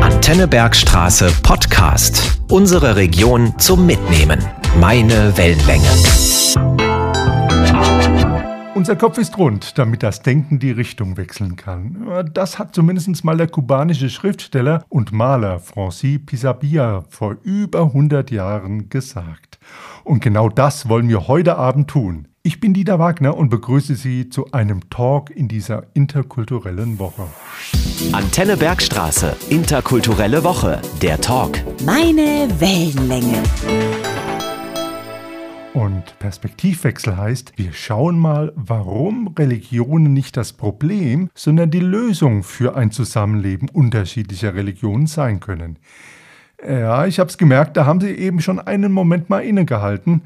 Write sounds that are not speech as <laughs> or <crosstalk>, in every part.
Antenne Bergstraße Podcast. Unsere Region zum Mitnehmen. Meine Wellenlänge. Unser Kopf ist rund, damit das Denken die Richtung wechseln kann. Das hat zumindest mal der kubanische Schriftsteller und Maler Francis Pisabia vor über 100 Jahren gesagt. Und genau das wollen wir heute Abend tun. Ich bin Dieter Wagner und begrüße Sie zu einem Talk in dieser interkulturellen Woche. Antenne Bergstraße, interkulturelle Woche, der Talk. Meine Wellenlänge. Und Perspektivwechsel heißt, wir schauen mal, warum Religionen nicht das Problem, sondern die Lösung für ein Zusammenleben unterschiedlicher Religionen sein können. Ja, ich habe es gemerkt, da haben Sie eben schon einen Moment mal innegehalten.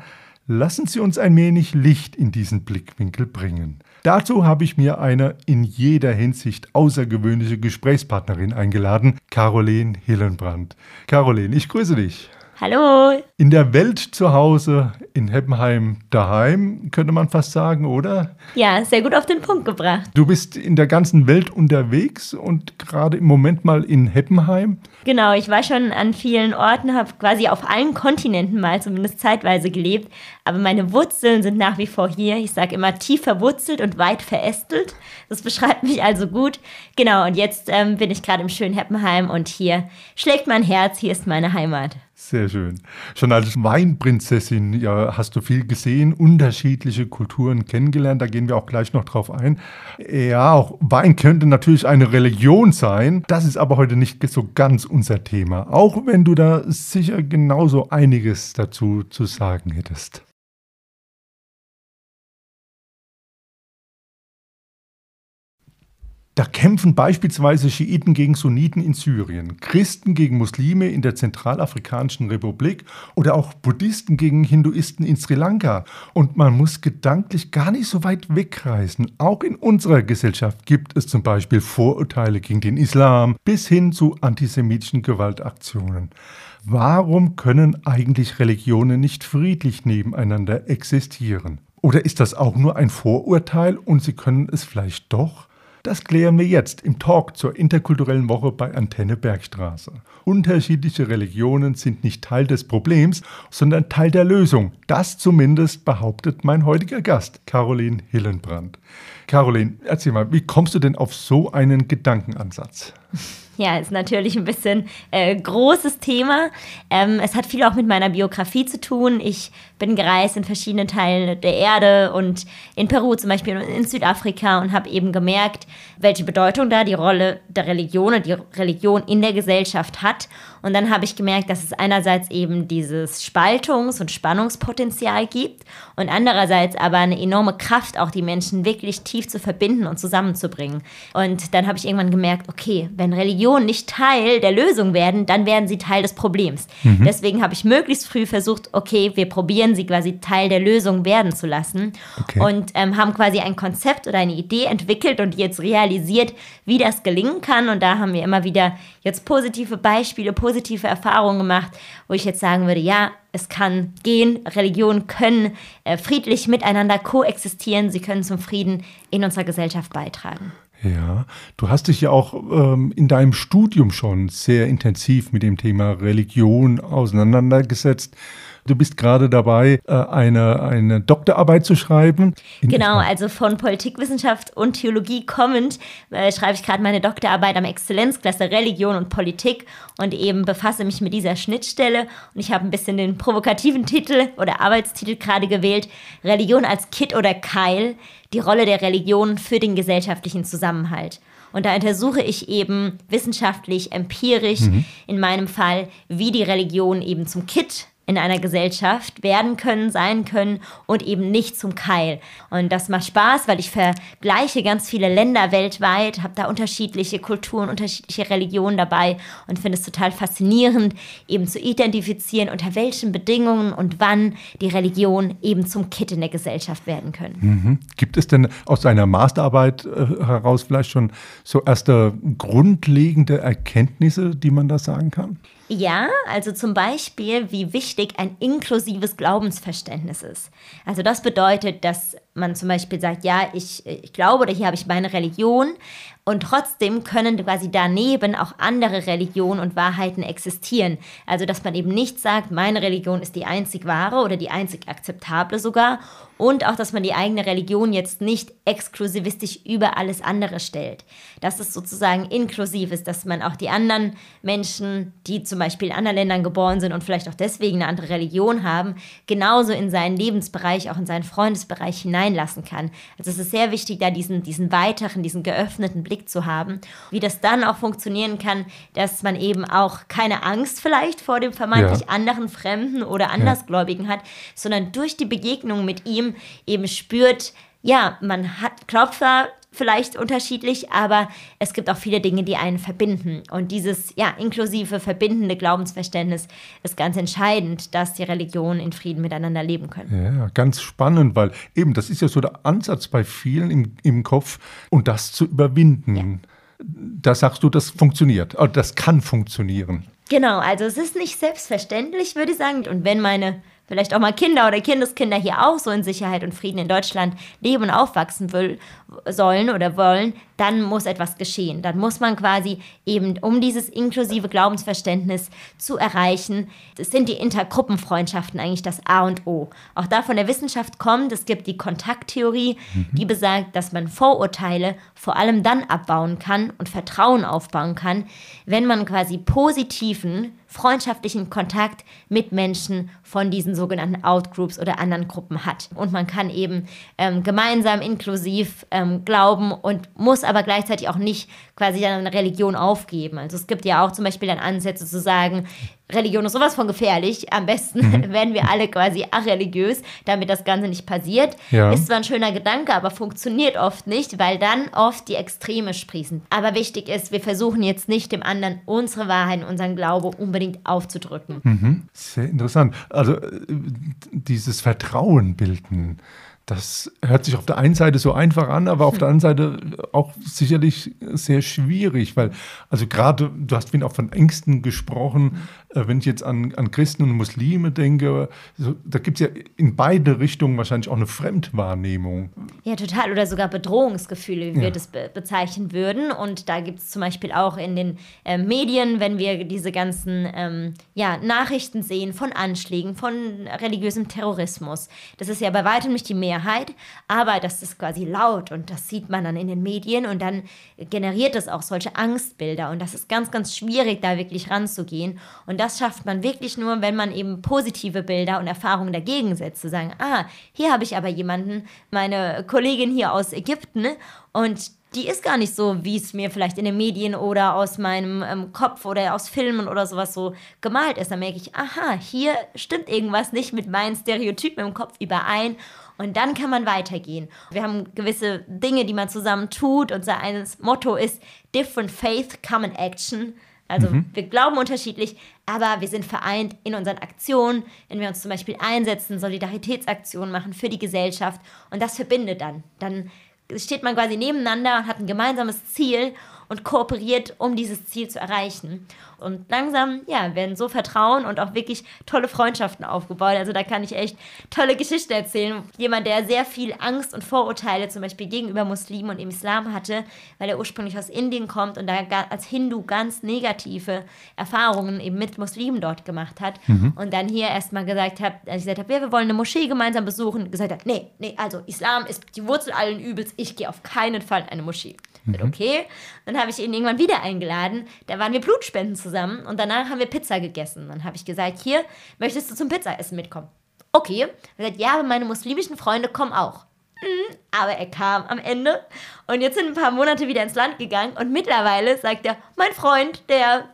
Lassen Sie uns ein wenig Licht in diesen Blickwinkel bringen. Dazu habe ich mir eine in jeder Hinsicht außergewöhnliche Gesprächspartnerin eingeladen, Caroline Hillenbrand. Caroline, ich grüße dich. Hallo. In der Welt zu Hause, in Heppenheim daheim, könnte man fast sagen, oder? Ja, sehr gut auf den Punkt gebracht. Du bist in der ganzen Welt unterwegs und gerade im Moment mal in Heppenheim. Genau, ich war schon an vielen Orten, habe quasi auf allen Kontinenten mal zumindest zeitweise gelebt, aber meine Wurzeln sind nach wie vor hier. Ich sage immer tief verwurzelt und weit verästelt. Das beschreibt mich also gut. Genau, und jetzt ähm, bin ich gerade im schönen Heppenheim und hier schlägt mein Herz, hier ist meine Heimat. Sehr schön. Schon als Weinprinzessin ja, hast du viel gesehen, unterschiedliche Kulturen kennengelernt. Da gehen wir auch gleich noch drauf ein. Ja, auch Wein könnte natürlich eine Religion sein. Das ist aber heute nicht so ganz unser Thema. Auch wenn du da sicher genauso einiges dazu zu sagen hättest. Da kämpfen beispielsweise Schiiten gegen Sunniten in Syrien, Christen gegen Muslime in der Zentralafrikanischen Republik oder auch Buddhisten gegen Hinduisten in Sri Lanka. Und man muss gedanklich gar nicht so weit wegreisen. Auch in unserer Gesellschaft gibt es zum Beispiel Vorurteile gegen den Islam bis hin zu antisemitischen Gewaltaktionen. Warum können eigentlich Religionen nicht friedlich nebeneinander existieren? Oder ist das auch nur ein Vorurteil und sie können es vielleicht doch? Das klären wir jetzt im Talk zur interkulturellen Woche bei Antenne Bergstraße. Unterschiedliche Religionen sind nicht Teil des Problems, sondern Teil der Lösung. Das zumindest behauptet mein heutiger Gast, Caroline Hillenbrand. Caroline, erzähl mal, wie kommst du denn auf so einen Gedankenansatz? Ja, ist natürlich ein bisschen äh, großes Thema. Ähm, es hat viel auch mit meiner Biografie zu tun. Ich bin gereist in verschiedene Teile der Erde und in Peru zum Beispiel und in Südafrika und habe eben gemerkt, welche Bedeutung da die Rolle der Religion und die Religion in der Gesellschaft hat. Und dann habe ich gemerkt, dass es einerseits eben dieses Spaltungs- und Spannungspotenzial gibt und andererseits aber eine enorme Kraft, auch die Menschen wirklich tief zu verbinden und zusammenzubringen. Und dann habe ich irgendwann gemerkt, okay, wenn Religionen nicht Teil der Lösung werden, dann werden sie Teil des Problems. Mhm. Deswegen habe ich möglichst früh versucht, okay, wir probieren sie quasi Teil der Lösung werden zu lassen okay. und ähm, haben quasi ein Konzept oder eine Idee entwickelt und jetzt realisiert, wie das gelingen kann. Und da haben wir immer wieder jetzt positive Beispiele, positive Erfahrungen gemacht, wo ich jetzt sagen würde, ja, es kann gehen, Religionen können äh, friedlich miteinander koexistieren, sie können zum Frieden in unserer Gesellschaft beitragen. Ja, du hast dich ja auch ähm, in deinem Studium schon sehr intensiv mit dem Thema Religion auseinandergesetzt. Du bist gerade dabei, äh, eine, eine Doktorarbeit zu schreiben. Genau, also von Politikwissenschaft und Theologie kommend äh, schreibe ich gerade meine Doktorarbeit am Exzellenzklasse Religion und Politik und eben befasse mich mit dieser Schnittstelle. Und ich habe ein bisschen den provokativen Titel oder Arbeitstitel gerade gewählt, Religion als Kit oder Keil, die Rolle der Religion für den gesellschaftlichen Zusammenhalt. Und da untersuche ich eben wissenschaftlich, empirisch, mhm. in meinem Fall, wie die Religion eben zum Kit in einer Gesellschaft werden können, sein können und eben nicht zum Keil. Und das macht Spaß, weil ich vergleiche ganz viele Länder weltweit, habe da unterschiedliche Kulturen, unterschiedliche Religionen dabei und finde es total faszinierend, eben zu identifizieren, unter welchen Bedingungen und wann die Religion eben zum Kit in der Gesellschaft werden können. Mhm. Gibt es denn aus deiner Masterarbeit äh, heraus vielleicht schon so erste grundlegende Erkenntnisse, die man da sagen kann? Ja, also zum Beispiel, wie wichtig ein inklusives Glaubensverständnis ist. Also das bedeutet, dass man zum Beispiel sagt, ja, ich, ich glaube oder hier habe ich meine Religion und trotzdem können quasi daneben auch andere Religionen und Wahrheiten existieren. Also dass man eben nicht sagt, meine Religion ist die einzig wahre oder die einzig akzeptable sogar und auch, dass man die eigene Religion jetzt nicht exklusivistisch über alles andere stellt. Dass es sozusagen inklusiv ist, dass man auch die anderen Menschen, die zum Beispiel in anderen Ländern geboren sind und vielleicht auch deswegen eine andere Religion haben, genauso in seinen Lebensbereich, auch in seinen Freundesbereich hineinlassen kann. Also es ist sehr wichtig, da diesen, diesen weiteren, diesen geöffneten Blick zu haben. Wie das dann auch funktionieren kann, dass man eben auch keine Angst vielleicht vor dem vermeintlich ja. anderen Fremden oder Andersgläubigen ja. hat, sondern durch die Begegnung mit ihm eben spürt, ja, man hat, glaubt vielleicht unterschiedlich, aber es gibt auch viele Dinge, die einen verbinden. Und dieses ja, inklusive, verbindende Glaubensverständnis ist ganz entscheidend, dass die Religionen in Frieden miteinander leben können. Ja, ganz spannend, weil eben das ist ja so der Ansatz bei vielen im, im Kopf und das zu überwinden. Ja. Da sagst du, das funktioniert, also das kann funktionieren. Genau, also es ist nicht selbstverständlich, würde ich sagen. Und wenn meine vielleicht auch mal Kinder oder Kindeskinder hier auch so in Sicherheit und Frieden in Deutschland leben und aufwachsen will, sollen oder wollen, dann muss etwas geschehen. Dann muss man quasi eben, um dieses inklusive Glaubensverständnis zu erreichen, das sind die Intergruppenfreundschaften eigentlich das A und O. Auch da von der Wissenschaft kommt, es gibt die Kontakttheorie, mhm. die besagt, dass man Vorurteile vor allem dann abbauen kann und Vertrauen aufbauen kann, wenn man quasi positiven freundschaftlichen Kontakt mit Menschen von diesen sogenannten Outgroups oder anderen Gruppen hat. Und man kann eben ähm, gemeinsam inklusiv ähm, glauben und muss aber gleichzeitig auch nicht quasi eine Religion aufgeben. Also es gibt ja auch zum Beispiel dann Ansätze zu sagen, Religion ist sowas von gefährlich. Am besten mhm. <laughs> werden wir alle quasi areligiös, damit das Ganze nicht passiert. Ja. Ist zwar ein schöner Gedanke, aber funktioniert oft nicht, weil dann oft die Extreme sprießen. Aber wichtig ist, wir versuchen jetzt nicht dem anderen unsere Wahrheit, unseren Glaube unbedingt aufzudrücken. Mhm. Sehr interessant. Also äh, dieses Vertrauen bilden das hört sich auf der einen Seite so einfach an, aber auf der anderen Seite auch sicherlich sehr schwierig, weil, also gerade, du hast vorhin auch von Ängsten gesprochen, äh, wenn ich jetzt an, an Christen und Muslime denke, so, da gibt es ja in beide Richtungen wahrscheinlich auch eine Fremdwahrnehmung. Ja, total, oder sogar Bedrohungsgefühle, wie ja. wir das be bezeichnen würden. Und da gibt es zum Beispiel auch in den äh, Medien, wenn wir diese ganzen ähm, ja, Nachrichten sehen von Anschlägen, von religiösem Terrorismus. Das ist ja bei weitem nicht die Mehrheit Mehrheit, aber das ist quasi laut und das sieht man dann in den Medien und dann generiert es auch solche Angstbilder und das ist ganz, ganz schwierig, da wirklich ranzugehen und das schafft man wirklich nur, wenn man eben positive Bilder und Erfahrungen dagegen setzt, zu sagen, ah, hier habe ich aber jemanden, meine Kollegin hier aus Ägypten und die ist gar nicht so, wie es mir vielleicht in den Medien oder aus meinem ähm, Kopf oder aus Filmen oder sowas so gemalt ist. Dann merke ich, aha, hier stimmt irgendwas nicht mit meinen Stereotypen im Kopf überein. Und dann kann man weitergehen. Wir haben gewisse Dinge, die man zusammen tut. Unser eines Motto ist Different Faith, Common Action. Also mhm. wir glauben unterschiedlich, aber wir sind vereint in unseren Aktionen, wenn wir uns zum Beispiel einsetzen, Solidaritätsaktionen machen für die Gesellschaft und das verbindet dann. Dann steht man quasi nebeneinander und hat ein gemeinsames Ziel und kooperiert, um dieses Ziel zu erreichen. Und langsam, ja, werden so Vertrauen und auch wirklich tolle Freundschaften aufgebaut. Also da kann ich echt tolle Geschichten erzählen. Jemand, der sehr viel Angst und Vorurteile zum Beispiel gegenüber Muslimen und im Islam hatte, weil er ursprünglich aus Indien kommt und da als Hindu ganz negative Erfahrungen eben mit Muslimen dort gemacht hat. Mhm. Und dann hier erstmal gesagt hat, als ich gesagt habe, ja, wir wollen eine Moschee gemeinsam besuchen, gesagt hat, nee, nee, also Islam ist die Wurzel allen Übels, ich gehe auf keinen Fall in eine Moschee. Mhm. Okay. Dann habe ich ihn irgendwann wieder eingeladen. Da waren wir Blutspenden zusammen und danach haben wir Pizza gegessen. Dann habe ich gesagt, hier, möchtest du zum Pizzaessen mitkommen? Okay. Er hat gesagt, ja, aber meine muslimischen Freunde kommen auch. Mhm, aber er kam am Ende und jetzt sind ein paar Monate wieder ins Land gegangen und mittlerweile sagt er, mein Freund, der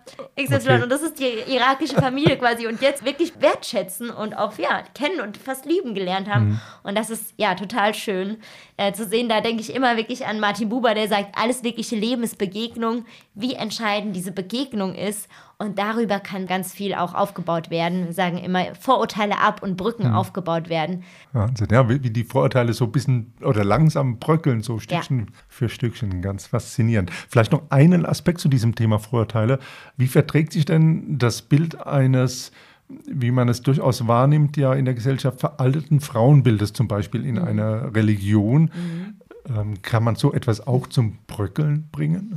XY, okay. und das ist die irakische Familie quasi und jetzt wirklich wertschätzen und auch, ja, kennen und fast lieben gelernt haben. Mhm. Und das ist, ja, total schön äh, zu sehen. Da denke ich immer wirklich an Martin Buber, der sagt, alles wirkliche Leben ist Begegnung, wie entscheidend diese Begegnung ist und darüber kann ganz viel auch aufgebaut werden. Wir sagen immer Vorurteile ab und Brücken mhm. aufgebaut werden. Wahnsinn, ja, wie, die Vorurteile so ein bisschen oder langsam bröckeln, so Stückchen ja. Für Stückchen. Ganz faszinierend. Vielleicht noch einen Aspekt zu diesem Thema Vorurteile. Wie verträgt sich denn das Bild eines wie man es durchaus wahrnimmt, ja in der Gesellschaft veralteten Frauenbildes, zum Beispiel in mhm. einer Religion. Mhm. Ähm, kann man so etwas auch zum Bröckeln bringen?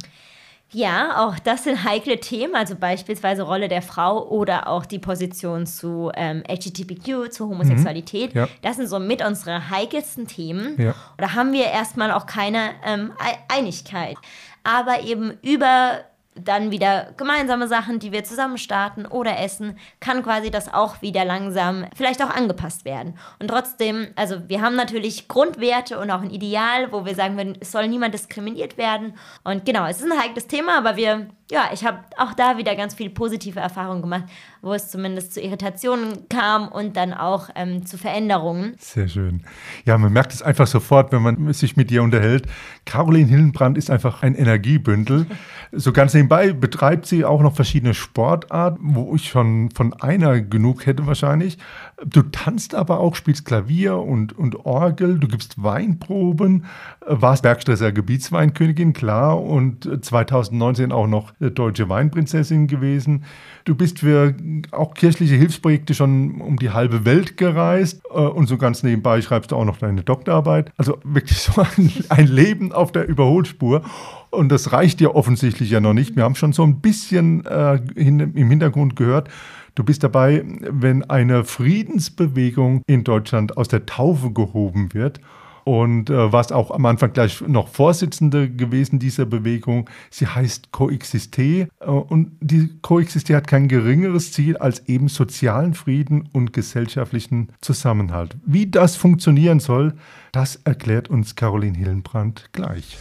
Ja, auch das sind heikle Themen, also beispielsweise Rolle der Frau oder auch die Position zu ähm, LGBTQ, zu Homosexualität. Mhm, ja. Das sind so mit unsere heikelsten Themen. Ja. Da haben wir erstmal auch keine ähm, Einigkeit. Aber eben über dann wieder gemeinsame Sachen, die wir zusammen starten oder essen, kann quasi das auch wieder langsam vielleicht auch angepasst werden. Und trotzdem, also wir haben natürlich Grundwerte und auch ein Ideal, wo wir sagen, es soll niemand diskriminiert werden. Und genau, es ist ein heikles Thema, aber wir ja, ich habe auch da wieder ganz viele positive Erfahrungen gemacht, wo es zumindest zu Irritationen kam und dann auch ähm, zu Veränderungen. Sehr schön. Ja, man merkt es einfach sofort, wenn man sich mit dir unterhält. Caroline Hillenbrand ist einfach ein Energiebündel. <laughs> so ganz nebenbei betreibt sie auch noch verschiedene Sportarten, wo ich schon von einer genug hätte wahrscheinlich. Du tanzt aber auch, spielst Klavier und, und Orgel, du gibst Weinproben, warst Bergstresser Gebietsweinkönigin, klar, und 2019 auch noch deutsche Weinprinzessin gewesen. Du bist für auch kirchliche Hilfsprojekte schon um die halbe Welt gereist äh, und so ganz nebenbei schreibst du auch noch deine Doktorarbeit. Also wirklich so ein, ein Leben auf der Überholspur. Und das reicht dir offensichtlich ja noch nicht. Wir haben schon so ein bisschen äh, hin, im Hintergrund gehört, Du bist dabei, wenn eine Friedensbewegung in Deutschland aus der Taufe gehoben wird und äh, warst auch am Anfang gleich noch Vorsitzende gewesen dieser Bewegung. Sie heißt Coexiste äh, und die Coexiste hat kein geringeres Ziel als eben sozialen Frieden und gesellschaftlichen Zusammenhalt. Wie das funktionieren soll, das erklärt uns Caroline Hillenbrand gleich.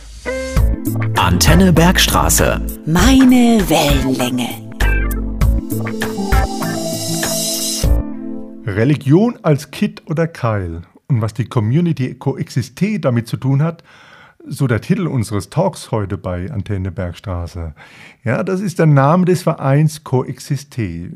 Antenne Bergstraße. Meine Wellenlänge. Religion als Kitt oder Keil und was die Community Coexiste damit zu tun hat, so der Titel unseres Talks heute bei Antenne Bergstraße. Ja, das ist der Name des Vereins Coexiste.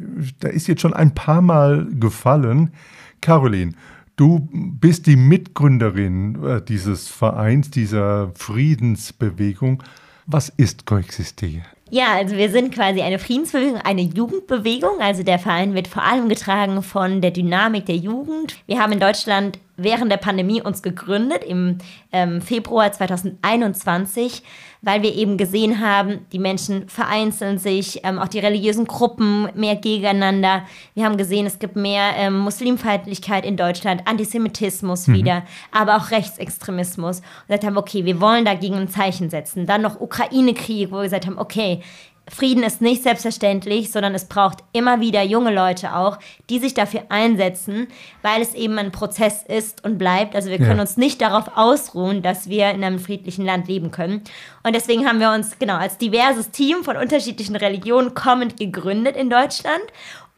Der ist jetzt schon ein paar Mal gefallen. Caroline, du bist die Mitgründerin äh, dieses Vereins, dieser Friedensbewegung. Was ist Coexiste? Ja, also wir sind quasi eine Friedensbewegung, eine Jugendbewegung. Also der Verein wird vor allem getragen von der Dynamik der Jugend. Wir haben in Deutschland während der Pandemie uns gegründet im ähm, Februar 2021, weil wir eben gesehen haben, die Menschen vereinzeln sich, ähm, auch die religiösen Gruppen mehr gegeneinander. Wir haben gesehen, es gibt mehr ähm, Muslimfeindlichkeit in Deutschland, Antisemitismus mhm. wieder, aber auch Rechtsextremismus. Und gesagt haben, okay, wir wollen dagegen ein Zeichen setzen. Dann noch Ukraine-Krieg, wo wir gesagt haben, okay, Frieden ist nicht selbstverständlich, sondern es braucht immer wieder junge Leute auch, die sich dafür einsetzen, weil es eben ein Prozess ist und bleibt. Also wir können ja. uns nicht darauf ausruhen, dass wir in einem friedlichen Land leben können. Und deswegen haben wir uns genau als diverses Team von unterschiedlichen Religionen kommend gegründet in Deutschland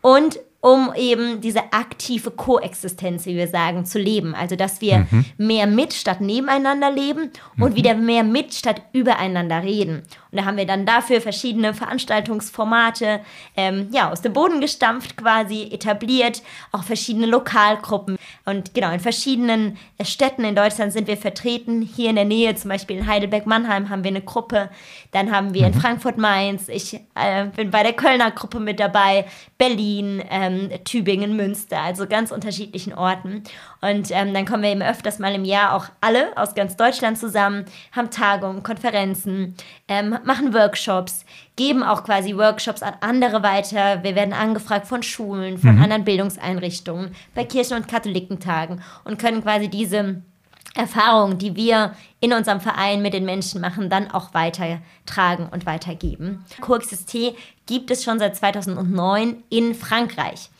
und um eben diese aktive Koexistenz, wie wir sagen, zu leben. Also, dass wir mhm. mehr mit statt nebeneinander leben und mhm. wieder mehr mit statt übereinander reden. Und da haben wir dann dafür verschiedene Veranstaltungsformate ähm, ja, aus dem Boden gestampft quasi, etabliert, auch verschiedene Lokalgruppen. Und genau, in verschiedenen Städten in Deutschland sind wir vertreten. Hier in der Nähe, zum Beispiel in Heidelberg-Mannheim, haben wir eine Gruppe. Dann haben wir mhm. in Frankfurt-Mainz, ich äh, bin bei der Kölner Gruppe mit dabei, Berlin, ähm, Tübingen, Münster, also ganz unterschiedlichen Orten. Und ähm, dann kommen wir eben öfters mal im Jahr auch alle aus ganz Deutschland zusammen, haben Tagungen, Konferenzen, ähm, machen Workshops, geben auch quasi Workshops an andere weiter. Wir werden angefragt von Schulen, von mhm. anderen Bildungseinrichtungen, bei Kirchen- und Katholikentagen und können quasi diese Erfahrungen, die wir in unserem Verein mit den Menschen machen, dann auch weitertragen und weitergeben. Coexisté gibt es schon seit 2009 in Frankreich.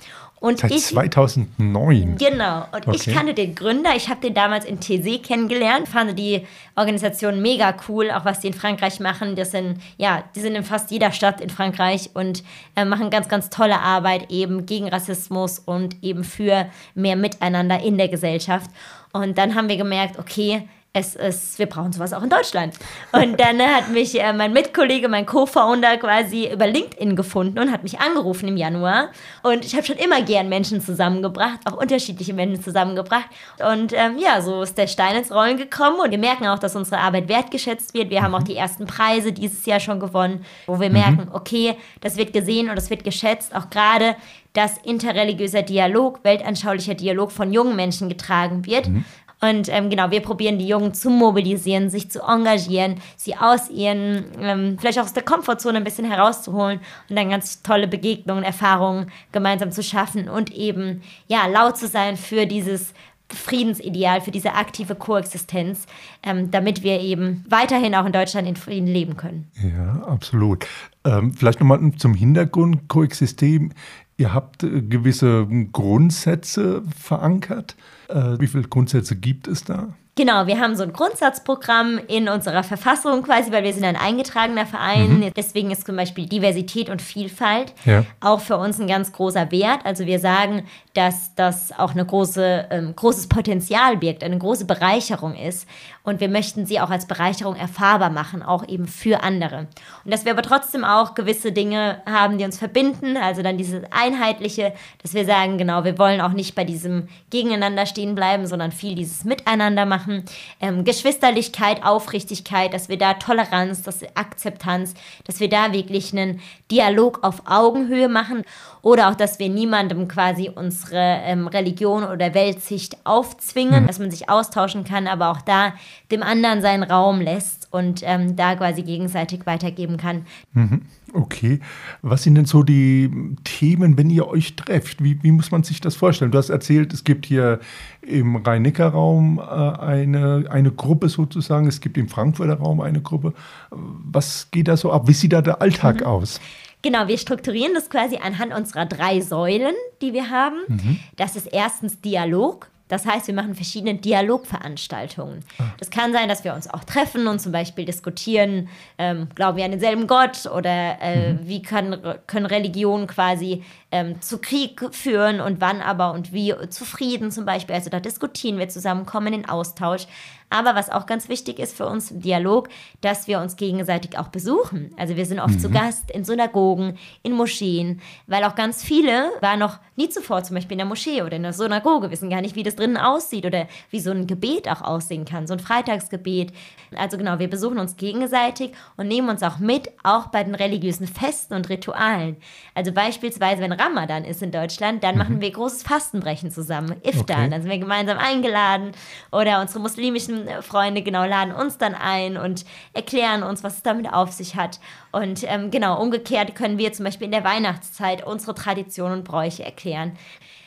Und Seit ich, 2009. Genau. Und okay. ich kannte den Gründer. Ich habe den damals in TC kennengelernt. Fand die Organisation mega cool, auch was die in Frankreich machen. Das sind, ja, die sind in fast jeder Stadt in Frankreich und äh, machen ganz, ganz tolle Arbeit eben gegen Rassismus und eben für mehr Miteinander in der Gesellschaft. Und dann haben wir gemerkt, okay, es ist, wir brauchen sowas auch in Deutschland. Und dann hat mich äh, mein Mitkollege, mein Co-Founder quasi über LinkedIn gefunden und hat mich angerufen im Januar. Und ich habe schon immer gern Menschen zusammengebracht, auch unterschiedliche Menschen zusammengebracht. Und ähm, ja, so ist der Stein ins Rollen gekommen. Und wir merken auch, dass unsere Arbeit wertgeschätzt wird. Wir haben auch die ersten Preise dieses Jahr schon gewonnen, wo wir mhm. merken, okay, das wird gesehen und das wird geschätzt. Auch gerade dass interreligiöser Dialog, weltanschaulicher Dialog von jungen Menschen getragen wird. Mhm. Und ähm, genau, wir probieren die Jungen zu mobilisieren, sich zu engagieren, sie aus ihren, ähm, vielleicht auch aus der Komfortzone ein bisschen herauszuholen und dann ganz tolle Begegnungen, Erfahrungen gemeinsam zu schaffen und eben, ja, laut zu sein für dieses Friedensideal, für diese aktive Koexistenz, ähm, damit wir eben weiterhin auch in Deutschland in Frieden leben können. Ja, absolut. Ähm, vielleicht nochmal zum Hintergrund Koexistem. Ihr habt äh, gewisse Grundsätze verankert. Äh, wie viele Grundsätze gibt es da? Genau, wir haben so ein Grundsatzprogramm in unserer Verfassung quasi, weil wir sind ein eingetragener Verein. Mhm. Deswegen ist zum Beispiel Diversität und Vielfalt ja. auch für uns ein ganz großer Wert. Also wir sagen, dass das auch ein große, ähm, großes Potenzial birgt, eine große Bereicherung ist. Und wir möchten sie auch als Bereicherung erfahrbar machen, auch eben für andere. Und dass wir aber trotzdem auch gewisse Dinge haben, die uns verbinden. Also dann dieses Einheitliche, dass wir sagen, genau, wir wollen auch nicht bei diesem Gegeneinander stehen bleiben, sondern viel dieses Miteinander machen. Ähm, Geschwisterlichkeit, Aufrichtigkeit, dass wir da Toleranz, dass Akzeptanz, dass wir da wirklich einen Dialog auf Augenhöhe machen oder auch, dass wir niemandem quasi unsere ähm, Religion oder Weltsicht aufzwingen, mhm. dass man sich austauschen kann, aber auch da dem anderen seinen Raum lässt und ähm, da quasi gegenseitig weitergeben kann. Mhm. Okay. Was sind denn so die Themen, wenn ihr euch trefft? Wie, wie muss man sich das vorstellen? Du hast erzählt, es gibt hier im Rhein-Neckar-Raum äh, eine, eine Gruppe sozusagen, es gibt im Frankfurter Raum eine Gruppe. Was geht da so ab? Wie sieht da der Alltag mhm. aus? Genau, wir strukturieren das quasi anhand unserer drei Säulen, die wir haben. Mhm. Das ist erstens Dialog. Das heißt, wir machen verschiedene Dialogveranstaltungen. Ah. Das kann sein, dass wir uns auch treffen und zum Beispiel diskutieren, ähm, glauben wir an denselben Gott oder äh, mhm. wie können, können Religionen quasi ähm, zu Krieg führen und wann aber und wie zu Frieden zum Beispiel. Also da diskutieren wir zusammen, kommen in Austausch. Aber was auch ganz wichtig ist für uns im Dialog, dass wir uns gegenseitig auch besuchen. Also wir sind oft mhm. zu Gast in Synagogen, in Moscheen, weil auch ganz viele waren noch nie zuvor zum Beispiel in der Moschee oder in der Synagoge, wissen gar nicht, wie das drinnen aussieht oder wie so ein Gebet auch aussehen kann, so ein Freitagsgebet. Also genau, wir besuchen uns gegenseitig und nehmen uns auch mit, auch bei den religiösen Festen und Ritualen. Also beispielsweise, wenn Ramadan ist in Deutschland, dann mhm. machen wir großes Fastenbrechen zusammen, Iftar. Okay. Dann sind wir gemeinsam eingeladen oder unsere muslimischen Freunde genau laden uns dann ein und erklären uns, was es damit auf sich hat. Und ähm, genau, umgekehrt können wir zum Beispiel in der Weihnachtszeit unsere Traditionen und Bräuche erklären.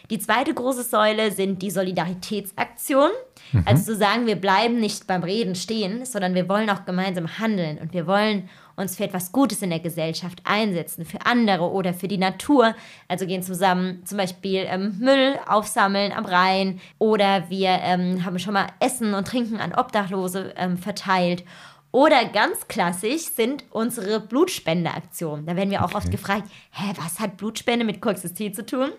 Die zweite große Säule sind die Solidaritätsaktionen. Mhm. Also zu sagen, wir bleiben nicht beim Reden stehen, sondern wir wollen auch gemeinsam handeln und wir wollen uns für etwas Gutes in der Gesellschaft einsetzen, für andere oder für die Natur. Also gehen zusammen zum Beispiel ähm, Müll aufsammeln am Rhein oder wir ähm, haben schon mal Essen und Trinken an Obdachlose ähm, verteilt. Oder ganz klassisch sind unsere Blutspendeaktionen. Da werden wir auch okay. oft gefragt, hä, was hat Blutspende mit Koexistenzität zu tun?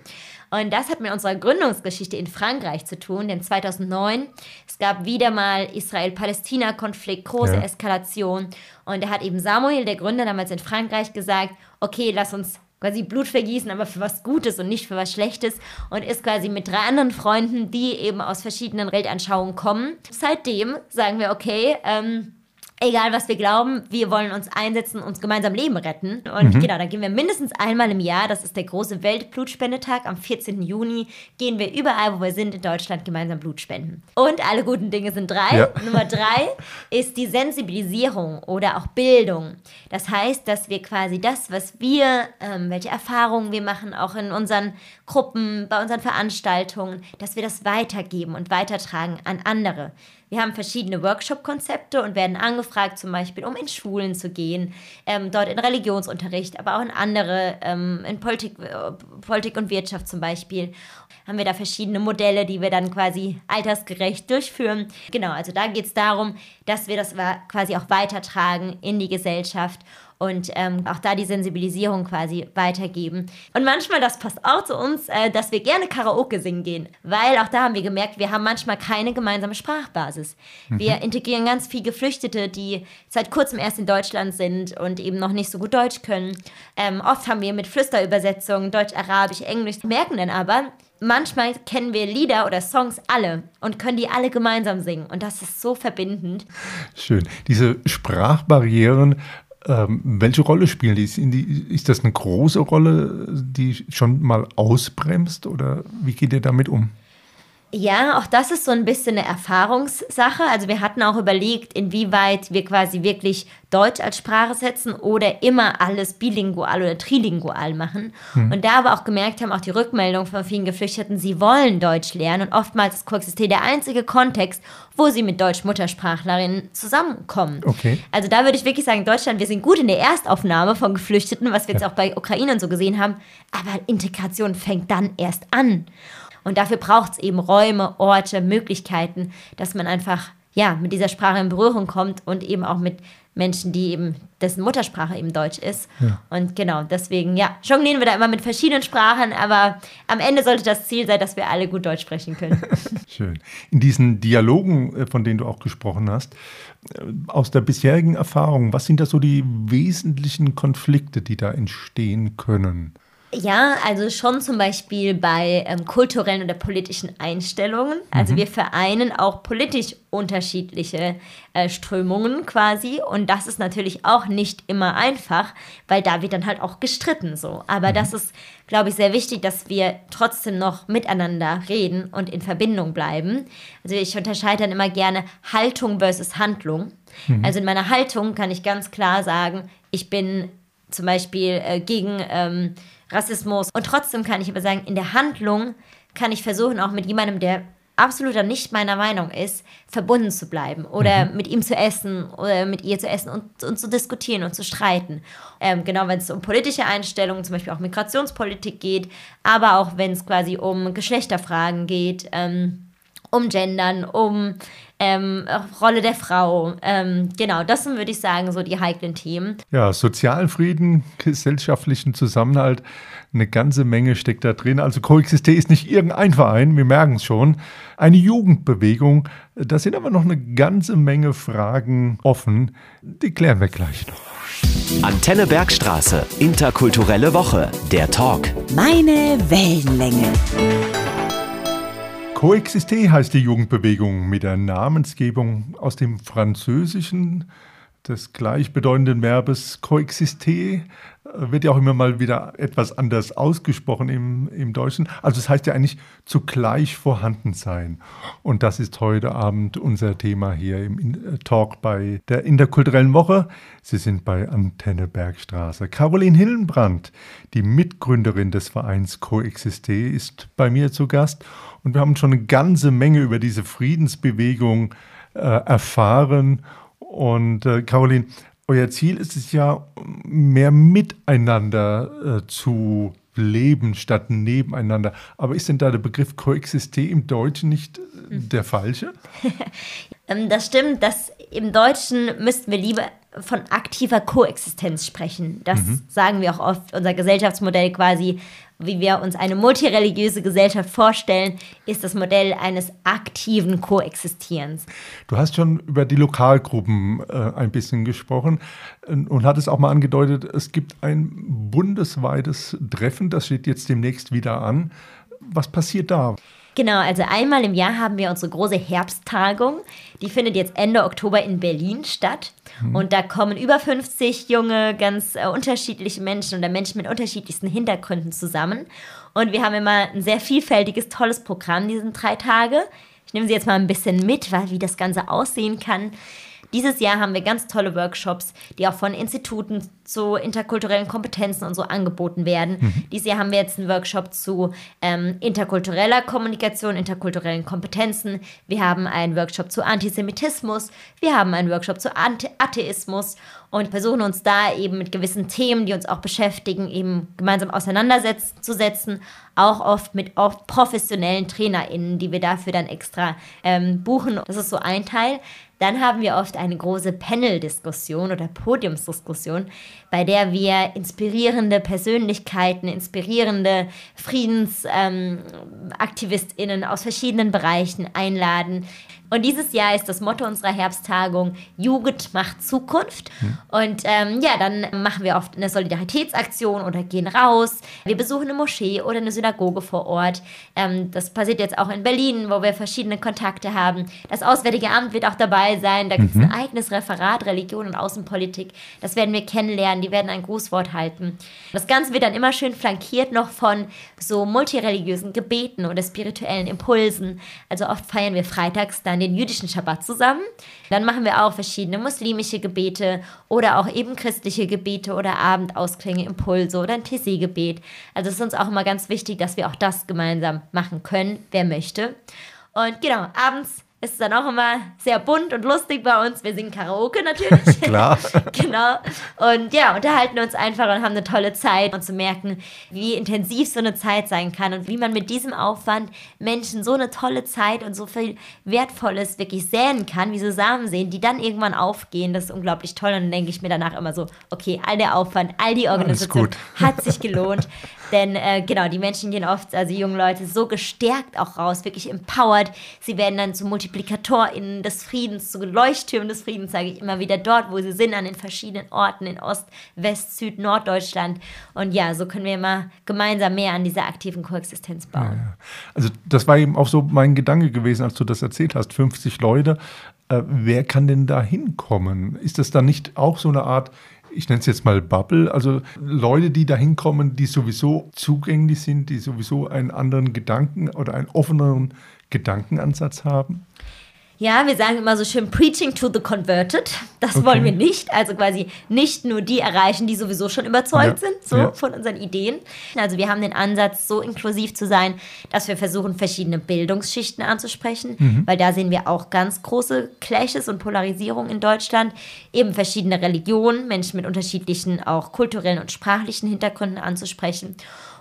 Und das hat mit unserer Gründungsgeschichte in Frankreich zu tun, denn 2009, es gab wieder mal Israel-Palästina-Konflikt, große ja. Eskalation. Und da hat eben Samuel, der Gründer, damals in Frankreich gesagt, okay, lass uns quasi Blut vergießen, aber für was Gutes und nicht für was Schlechtes und ist quasi mit drei anderen Freunden, die eben aus verschiedenen Weltanschauungen kommen. Seitdem sagen wir, okay, ähm, egal was wir glauben, wir wollen uns einsetzen, uns gemeinsam Leben retten. Und mhm. genau, dann gehen wir mindestens einmal im Jahr, das ist der große Weltblutspendetag, am 14. Juni, gehen wir überall, wo wir sind in Deutschland, gemeinsam Blut spenden. Und alle guten Dinge sind drei. Ja. <laughs> Nummer drei ist die Sensibilisierung oder auch Bildung. Das heißt, dass wir quasi das, was wir, ähm, welche Erfahrungen wir machen, auch in unseren Gruppen, bei unseren Veranstaltungen, dass wir das weitergeben und weitertragen an andere. Wir haben verschiedene Workshop-Konzepte und werden angefragt, zum Beispiel, um in Schulen zu gehen, ähm, dort in Religionsunterricht, aber auch in andere, ähm, in Politik, äh, Politik und Wirtschaft zum Beispiel. Haben wir da verschiedene Modelle, die wir dann quasi altersgerecht durchführen. Genau, also da geht es darum, dass wir das quasi auch weitertragen in die Gesellschaft und ähm, auch da die Sensibilisierung quasi weitergeben. Und manchmal, das passt auch zu uns, äh, dass wir gerne Karaoke singen gehen, weil auch da haben wir gemerkt, wir haben manchmal keine gemeinsame Sprachbasis. Mhm. Wir integrieren ganz viele Geflüchtete, die seit kurzem erst in Deutschland sind und eben noch nicht so gut Deutsch können. Ähm, oft haben wir mit Flüsterübersetzungen Deutsch, Arabisch, Englisch, merken dann aber, manchmal kennen wir Lieder oder Songs alle und können die alle gemeinsam singen. Und das ist so verbindend. Schön. Diese Sprachbarrieren, ähm, welche Rolle spielen die? Ist das eine große Rolle, die schon mal ausbremst oder wie geht ihr damit um? Ja, auch das ist so ein bisschen eine Erfahrungssache. Also wir hatten auch überlegt, inwieweit wir quasi wirklich Deutsch als Sprache setzen oder immer alles bilingual oder trilingual machen. Mhm. Und da aber auch gemerkt haben, auch die Rückmeldung von vielen Geflüchteten, sie wollen Deutsch lernen und oftmals ist Coexisté der einzige Kontext, wo sie mit Deutsch-Muttersprachlerinnen zusammenkommen. Okay. Also da würde ich wirklich sagen, Deutschland, wir sind gut in der Erstaufnahme von Geflüchteten, was wir jetzt ja. auch bei Ukrainern so gesehen haben, aber Integration fängt dann erst an. Und dafür braucht es eben Räume, Orte, Möglichkeiten, dass man einfach ja, mit dieser Sprache in Berührung kommt und eben auch mit Menschen, die eben, dessen Muttersprache eben Deutsch ist. Ja. Und genau, deswegen, ja, jonglieren wir da immer mit verschiedenen Sprachen, aber am Ende sollte das Ziel sein, dass wir alle gut Deutsch sprechen können. <laughs> Schön. In diesen Dialogen, äh, von denen du auch gesprochen hast, äh, aus der bisherigen Erfahrung, was sind da so die wesentlichen Konflikte, die da entstehen können? Ja, also schon zum Beispiel bei ähm, kulturellen oder politischen Einstellungen. Also mhm. wir vereinen auch politisch unterschiedliche äh, Strömungen quasi. Und das ist natürlich auch nicht immer einfach, weil da wird dann halt auch gestritten so. Aber mhm. das ist, glaube ich, sehr wichtig, dass wir trotzdem noch miteinander reden und in Verbindung bleiben. Also ich unterscheide dann immer gerne Haltung versus Handlung. Mhm. Also in meiner Haltung kann ich ganz klar sagen, ich bin zum Beispiel äh, gegen... Ähm, Rassismus. Und trotzdem kann ich aber sagen, in der Handlung kann ich versuchen, auch mit jemandem, der absoluter nicht meiner Meinung ist, verbunden zu bleiben oder mhm. mit ihm zu essen oder mit ihr zu essen und, und zu diskutieren und zu streiten. Ähm, genau, wenn es um politische Einstellungen, zum Beispiel auch Migrationspolitik geht, aber auch wenn es quasi um Geschlechterfragen geht, ähm, um Gendern, um ähm, Rolle der Frau. Ähm, genau, das sind, würde ich sagen, so die heiklen Themen. Ja, sozialen Frieden, gesellschaftlichen Zusammenhalt, eine ganze Menge steckt da drin. Also Coexisté ist nicht irgendein Verein, wir merken es schon. Eine Jugendbewegung, da sind aber noch eine ganze Menge Fragen offen. Die klären wir gleich noch. Antenne Bergstraße, interkulturelle Woche, der Talk. Meine Wellenlänge. Coexisté heißt die Jugendbewegung mit der Namensgebung aus dem Französischen des gleichbedeutenden Verbes coexister wird ja auch immer mal wieder etwas anders ausgesprochen im, im Deutschen. Also es heißt ja eigentlich zugleich vorhanden sein. Und das ist heute Abend unser Thema hier im Talk bei der Interkulturellen Woche. Sie sind bei Antenne Bergstraße. Caroline Hillenbrand, die Mitgründerin des Vereins Coexisté, ist bei mir zu Gast. Und wir haben schon eine ganze Menge über diese Friedensbewegung äh, erfahren und äh, Caroline, euer Ziel ist es ja, mehr miteinander äh, zu leben statt nebeneinander. Aber ist denn da der Begriff Koexisté im Deutschen nicht äh, der falsche? <laughs> Ähm, das stimmt, dass im Deutschen müssten wir lieber von aktiver Koexistenz sprechen. Das mhm. sagen wir auch oft. Unser Gesellschaftsmodell quasi wie wir uns eine multireligiöse Gesellschaft vorstellen, ist das Modell eines aktiven Koexistierens. Du hast schon über die Lokalgruppen äh, ein bisschen gesprochen und hattest auch mal angedeutet, es gibt ein bundesweites Treffen, das steht jetzt demnächst wieder an. Was passiert da? Genau, also einmal im Jahr haben wir unsere große Herbsttagung. Die findet jetzt Ende Oktober in Berlin statt. Mhm. Und da kommen über 50 junge, ganz äh, unterschiedliche Menschen oder Menschen mit unterschiedlichsten Hintergründen zusammen. Und wir haben immer ein sehr vielfältiges, tolles Programm, diese drei Tage. Ich nehme Sie jetzt mal ein bisschen mit, weil, wie das Ganze aussehen kann. Dieses Jahr haben wir ganz tolle Workshops, die auch von Instituten zu interkulturellen Kompetenzen und so angeboten werden. Mhm. Dieses Jahr haben wir jetzt einen Workshop zu ähm, interkultureller Kommunikation, interkulturellen Kompetenzen. Wir haben einen Workshop zu Antisemitismus. Wir haben einen Workshop zu Ante Atheismus und versuchen uns da eben mit gewissen Themen, die uns auch beschäftigen, eben gemeinsam auseinanderzusetzen. Auch oft mit oft professionellen TrainerInnen, die wir dafür dann extra ähm, buchen. Das ist so ein Teil. Dann haben wir oft eine große Panel-Diskussion oder Podiumsdiskussion, bei der wir inspirierende Persönlichkeiten, inspirierende FriedensaktivistInnen ähm, aus verschiedenen Bereichen einladen, und dieses Jahr ist das Motto unserer Herbsttagung Jugend macht Zukunft. Mhm. Und ähm, ja, dann machen wir oft eine Solidaritätsaktion oder gehen raus. Wir besuchen eine Moschee oder eine Synagoge vor Ort. Ähm, das passiert jetzt auch in Berlin, wo wir verschiedene Kontakte haben. Das Auswärtige Amt wird auch dabei sein. Da gibt es mhm. ein eigenes Referat Religion und Außenpolitik. Das werden wir kennenlernen. Die werden ein Grußwort halten. Das Ganze wird dann immer schön flankiert noch von so multireligiösen Gebeten oder spirituellen Impulsen. Also oft feiern wir freitags dann den jüdischen Schabbat zusammen. Dann machen wir auch verschiedene muslimische Gebete oder auch eben christliche Gebete oder Abendausklänge, Impulse oder ein TC-Gebet. Also es ist uns auch immer ganz wichtig, dass wir auch das gemeinsam machen können, wer möchte. Und genau, abends ist dann auch immer sehr bunt und lustig bei uns. Wir singen Karaoke natürlich. <laughs> Klar. <laughs> genau. Und ja, unterhalten uns einfach und haben eine tolle Zeit und zu merken, wie intensiv so eine Zeit sein kann und wie man mit diesem Aufwand Menschen so eine tolle Zeit und so viel Wertvolles wirklich säen kann, wie so Samen sehen, die dann irgendwann aufgehen. Das ist unglaublich toll. Und dann denke ich mir danach immer so, okay, all der Aufwand, all die Organisation hat sich gelohnt. <laughs> Denn äh, genau, die Menschen gehen oft, also junge Leute, so gestärkt auch raus, wirklich empowered. Sie werden dann zu MultiplikatorInnen des Friedens, zu Leuchttürmen des Friedens, sage ich immer wieder, dort, wo sie sind, an den verschiedenen Orten in Ost, West, Süd, Norddeutschland. Und ja, so können wir immer gemeinsam mehr an dieser aktiven Koexistenz bauen. Ja, ja. Also das war eben auch so mein Gedanke gewesen, als du das erzählt hast. 50 Leute, äh, wer kann denn da hinkommen? Ist das dann nicht auch so eine Art ich nenne es jetzt mal Bubble, also Leute, die da hinkommen, die sowieso zugänglich sind, die sowieso einen anderen Gedanken oder einen offeneren Gedankenansatz haben? Ja, wir sagen immer so schön Preaching to the Converted. Das okay. wollen wir nicht. Also quasi nicht nur die erreichen, die sowieso schon überzeugt ja. sind so ja. von unseren Ideen. Also wir haben den Ansatz, so inklusiv zu sein, dass wir versuchen, verschiedene Bildungsschichten anzusprechen, mhm. weil da sehen wir auch ganz große Clashes und Polarisierung in Deutschland. Eben verschiedene Religionen, Menschen mit unterschiedlichen auch kulturellen und sprachlichen Hintergründen anzusprechen.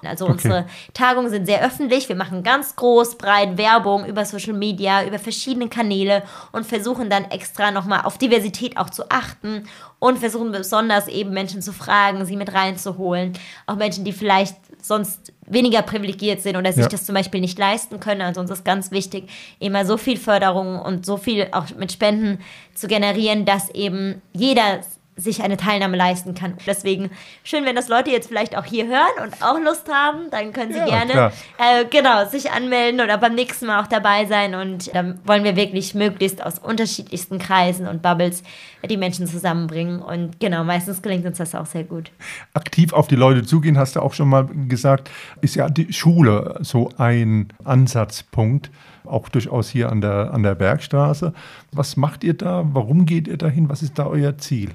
Also okay. unsere Tagungen sind sehr öffentlich. Wir machen ganz groß, breit Werbung über Social Media, über verschiedene Kanäle und versuchen dann extra nochmal auf Diversität auch zu achten und versuchen besonders eben Menschen zu fragen, sie mit reinzuholen. Auch Menschen, die vielleicht sonst weniger privilegiert sind oder sich ja. das zum Beispiel nicht leisten können. Also uns ist ganz wichtig, immer so viel Förderung und so viel auch mit Spenden zu generieren, dass eben jeder sich eine Teilnahme leisten kann. Deswegen schön, wenn das Leute jetzt vielleicht auch hier hören und auch Lust haben, dann können sie ja, gerne äh, genau sich anmelden oder beim nächsten Mal auch dabei sein und dann wollen wir wirklich möglichst aus unterschiedlichsten Kreisen und Bubbles die Menschen zusammenbringen und genau, meistens gelingt uns das auch sehr gut. Aktiv auf die Leute zugehen, hast du auch schon mal gesagt, ist ja die Schule so ein Ansatzpunkt auch durchaus hier an der, an der Bergstraße. Was macht ihr da? Warum geht ihr dahin? Was ist da euer Ziel?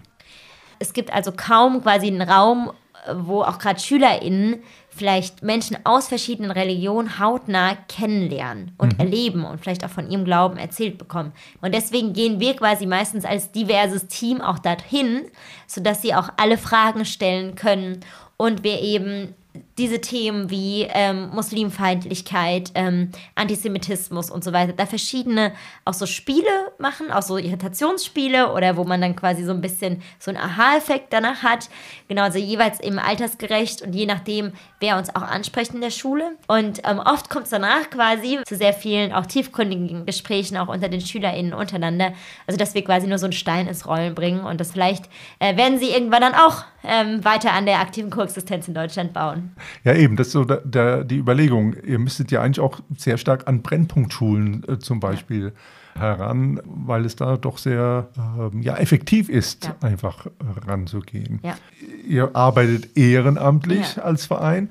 Es gibt also kaum quasi einen Raum, wo auch gerade SchülerInnen vielleicht Menschen aus verschiedenen Religionen hautnah kennenlernen und mhm. erleben und vielleicht auch von ihrem Glauben erzählt bekommen. Und deswegen gehen wir quasi meistens als diverses Team auch dorthin, sodass sie auch alle Fragen stellen können und wir eben diese Themen wie ähm, Muslimfeindlichkeit, ähm, Antisemitismus und so weiter, da verschiedene auch so Spiele machen, auch so Irritationsspiele oder wo man dann quasi so ein bisschen so einen Aha-Effekt danach hat. Genau, also jeweils eben altersgerecht und je nachdem, wer uns auch anspricht in der Schule. Und ähm, oft kommt es danach quasi zu sehr vielen auch tiefgründigen Gesprächen auch unter den SchülerInnen untereinander. Also dass wir quasi nur so einen Stein ins Rollen bringen und das vielleicht äh, werden sie irgendwann dann auch ähm, weiter an der aktiven Koexistenz in Deutschland bauen. Ja, eben, das ist so der, der, die Überlegung. Ihr müsstet ja eigentlich auch sehr stark an Brennpunktschulen äh, zum Beispiel heran, weil es da doch sehr äh, ja, effektiv ist, ja. einfach ranzugehen. Ja. Ihr arbeitet ehrenamtlich als Verein.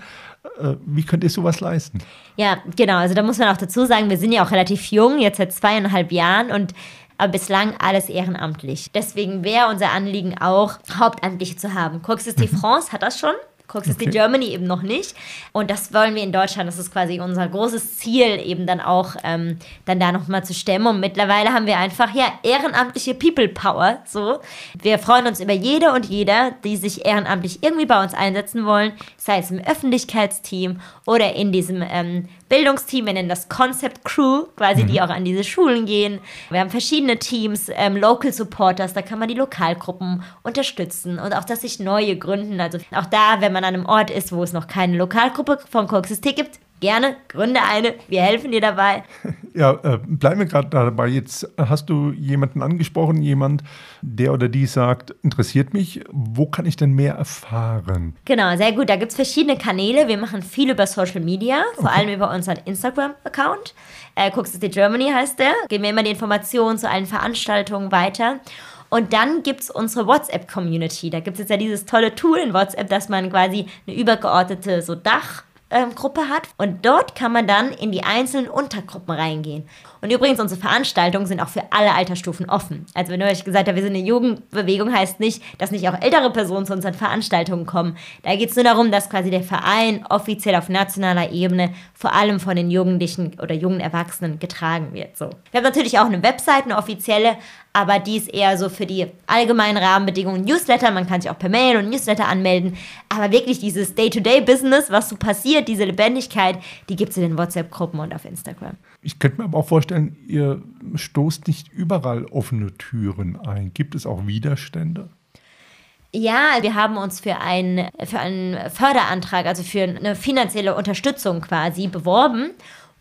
Äh, wie könnt ihr sowas leisten? Ja, genau. Also da muss man auch dazu sagen, wir sind ja auch relativ jung, jetzt seit zweieinhalb Jahren und aber bislang alles ehrenamtlich. Deswegen wäre unser Anliegen auch, Hauptamtliche zu haben. Coexiste mhm. France hat das schon Coexist Okay. Germany eben noch nicht. Und das wollen wir in Deutschland, das ist quasi unser großes Ziel, eben dann auch ähm, dann da nochmal zu stemmen. Und mittlerweile haben wir einfach ja ehrenamtliche People Power. So. Wir freuen uns über jede und jeder, die sich ehrenamtlich irgendwie bei uns einsetzen wollen, sei es im Öffentlichkeitsteam oder in diesem ähm, Bildungsteam, wir nennen das Concept Crew, quasi, die auch an diese Schulen gehen. Wir haben verschiedene Teams, ähm, Local Supporters, da kann man die Lokalgruppen unterstützen und auch, dass sich neue gründen. Also auch da, wenn man an einem Ort ist, wo es noch keine Lokalgruppe von Coexist gibt, gerne gründe eine, wir helfen dir dabei. <laughs> Ja, äh, bleiben wir gerade dabei. Jetzt hast du jemanden angesprochen, jemand, der oder die sagt, interessiert mich, wo kann ich denn mehr erfahren? Genau, sehr gut. Da gibt es verschiedene Kanäle. Wir machen viel über Social Media, vor allem über unseren Instagram-Account. Äh, Cooks Germany heißt der. Geben wir immer die Informationen zu allen Veranstaltungen weiter. Und dann gibt es unsere WhatsApp-Community. Da gibt es jetzt ja dieses tolle Tool in WhatsApp, dass man quasi eine übergeordnete so Dach ähm, Gruppe hat. Und dort kann man dann in die einzelnen Untergruppen reingehen. Und übrigens, unsere Veranstaltungen sind auch für alle Altersstufen offen. Also wenn ihr euch gesagt habt, wir sind eine Jugendbewegung, heißt nicht, dass nicht auch ältere Personen zu unseren Veranstaltungen kommen. Da geht es nur darum, dass quasi der Verein offiziell auf nationaler Ebene vor allem von den Jugendlichen oder jungen Erwachsenen getragen wird. So. Wir haben natürlich auch eine Website, eine offizielle, aber die ist eher so für die allgemeinen Rahmenbedingungen. Newsletter, man kann sich auch per Mail und Newsletter anmelden. Aber wirklich dieses Day-to-Day-Business, was so passiert, diese Lebendigkeit, die gibt es in den WhatsApp-Gruppen und auf Instagram. Ich könnte mir aber auch vorstellen, ihr stoßt nicht überall offene Türen ein. Gibt es auch Widerstände? Ja, wir haben uns für einen, für einen Förderantrag, also für eine finanzielle Unterstützung quasi beworben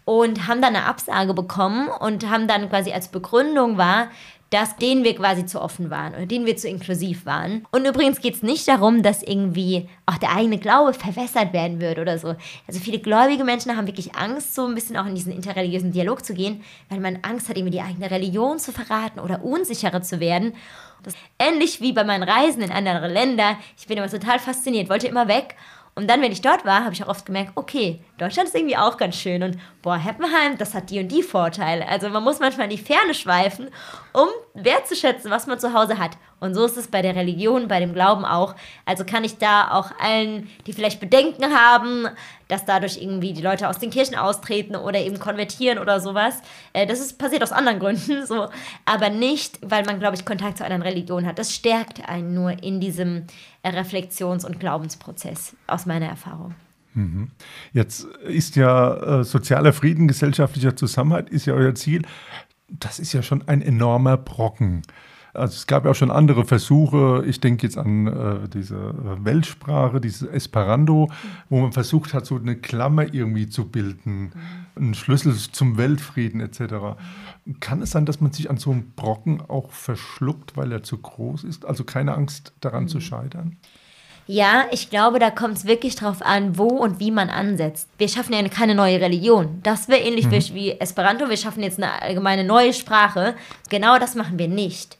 und haben dann eine Absage bekommen und haben dann quasi als Begründung war, dass denen wir quasi zu offen waren oder denen wir zu inklusiv waren. Und übrigens geht es nicht darum, dass irgendwie auch der eigene Glaube verwässert werden würde oder so. Also viele gläubige Menschen haben wirklich Angst, so ein bisschen auch in diesen interreligiösen Dialog zu gehen, weil man Angst hat, irgendwie die eigene Religion zu verraten oder unsicherer zu werden. Das ähnlich wie bei meinen Reisen in andere Länder. Ich bin immer total fasziniert, wollte immer weg. Und dann, wenn ich dort war, habe ich auch oft gemerkt, okay, Deutschland ist irgendwie auch ganz schön. Und boah, Heppenheim, das hat die und die Vorteile. Also man muss manchmal in die Ferne schweifen, um wertzuschätzen, was man zu Hause hat. Und so ist es bei der Religion, bei dem Glauben auch. Also kann ich da auch allen, die vielleicht Bedenken haben, dass dadurch irgendwie die Leute aus den Kirchen austreten oder eben konvertieren oder sowas. Äh, das ist passiert aus anderen Gründen, <laughs> so. Aber nicht, weil man, glaube ich, Kontakt zu anderen Religionen hat. Das stärkt einen nur in diesem Reflexions- und Glaubensprozess, aus meiner Erfahrung. Jetzt ist ja äh, sozialer Frieden, gesellschaftlicher Zusammenhalt, ist ja euer Ziel. Das ist ja schon ein enormer Brocken. Also es gab ja auch schon andere Versuche, ich denke jetzt an äh, diese äh, Weltsprache, dieses Esperanto, wo man versucht hat, so eine Klammer irgendwie zu bilden, einen Schlüssel zum Weltfrieden etc. Kann es sein, dass man sich an so einem Brocken auch verschluckt, weil er zu groß ist? Also keine Angst daran zu scheitern? Ja, ich glaube, da kommt es wirklich drauf an, wo und wie man ansetzt. Wir schaffen ja keine neue Religion. Das wäre ähnlich wie- wie Esperanto. Wir schaffen jetzt eine allgemeine neue Sprache. Genau das machen wir nicht.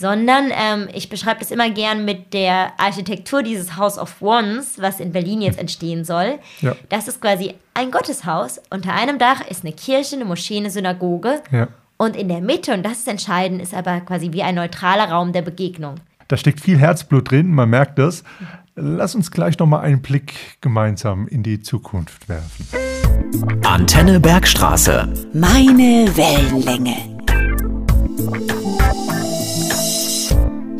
Sondern ähm, ich beschreibe das immer gern mit der Architektur dieses House of Ones, was in Berlin jetzt entstehen soll. Ja. Das ist quasi ein Gotteshaus. Unter einem Dach ist eine Kirche, eine Moschee, eine Synagoge. Ja. Und in der Mitte, und das ist entscheidend, ist aber quasi wie ein neutraler Raum der Begegnung. Da steckt viel Herzblut drin, man merkt das. Lass uns gleich nochmal einen Blick gemeinsam in die Zukunft werfen. Antenne Bergstraße. Meine Wellenlänge.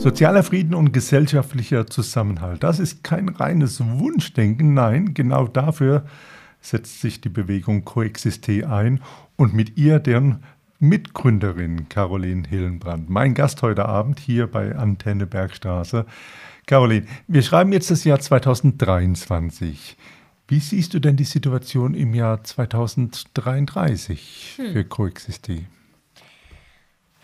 Sozialer Frieden und gesellschaftlicher Zusammenhalt, das ist kein reines Wunschdenken, nein, genau dafür setzt sich die Bewegung Coexiste ein und mit ihr deren Mitgründerin Caroline Hillenbrand. Mein Gast heute Abend hier bei Antenne Bergstraße. Caroline, wir schreiben jetzt das Jahr 2023. Wie siehst du denn die Situation im Jahr 2033 für Coexiste?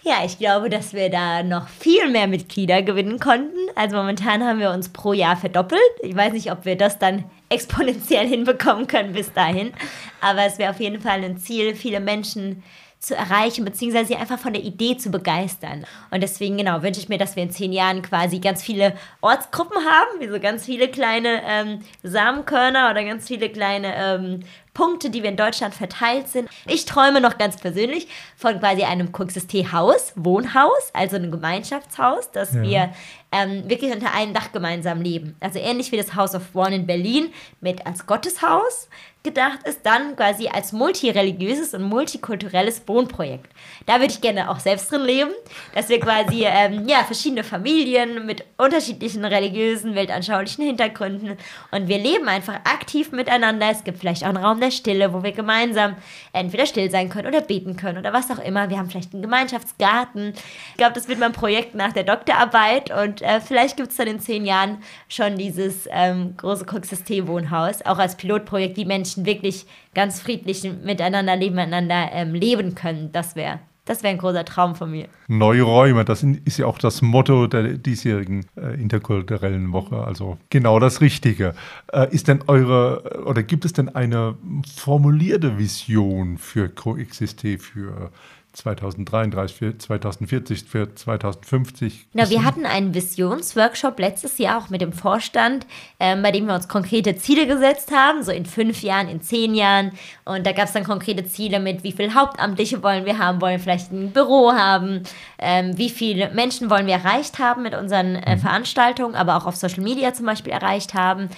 Ja, ich glaube, dass wir da noch viel mehr Mitglieder gewinnen konnten. Also momentan haben wir uns pro Jahr verdoppelt. Ich weiß nicht, ob wir das dann <laughs> exponentiell hinbekommen können bis dahin. Aber es wäre auf jeden Fall ein Ziel, viele Menschen zu erreichen, beziehungsweise sie einfach von der Idee zu begeistern. Und deswegen, genau, wünsche ich mir, dass wir in zehn Jahren quasi ganz viele Ortsgruppen haben, wie so ganz viele kleine ähm, Samenkörner oder ganz viele kleine ähm, Punkte, die wir in Deutschland verteilt sind. Ich träume noch ganz persönlich von quasi einem Coexiste-Haus, Wohnhaus, also einem Gemeinschaftshaus, dass Ja. wir ähm, wirklich unter einem Dach gemeinsam leben. Also ähnlich wie das House of One in Berlin mit als Gotteshaus gedacht ist, dann quasi als multireligiöses und multikulturelles Wohnprojekt. Da würde ich gerne auch selbst drin leben, dass wir quasi <laughs> ähm, ja, verschiedene Familien mit unterschiedlichen religiösen, weltanschaulichen Hintergründen und wir leben einfach aktiv miteinander. Es gibt vielleicht auch einen Raum der Stille, wo wir gemeinsam entweder still sein können oder beten können oder was auch immer. Wir haben vielleicht einen Gemeinschaftsgarten. Ich glaube, das wird mein Projekt nach der Doktorarbeit und äh, vielleicht gibt es dann in zehn Jahren schon dieses ähm, große Cook-System-Wohnhaus, auch als Pilotprojekt, wie Menschen wirklich ganz friedlich miteinander, nebeneinander ähm, leben können. Das wäre das wäre ein großer Traum von mir. Neue Räume, das ist ja auch das Motto der diesjährigen äh, interkulturellen Woche. Also genau das Richtige. Äh, ist denn eure oder gibt es denn eine formulierte Vision für Coexiste für 2033, für 2040, für 2050. Na, wir hatten einen Visionsworkshop letztes Jahr auch mit dem Vorstand, ähm, bei dem wir uns konkrete Ziele gesetzt haben, so in fünf Jahren, in zehn Jahren. Und da gab es dann konkrete Ziele mit, wie viele Hauptamtliche wollen wir haben, wollen wir vielleicht ein Büro haben, ähm, wie viele Menschen wollen wir erreicht haben mit unseren äh, mhm. Veranstaltungen, aber auch auf Social Media zum Beispiel erreicht haben.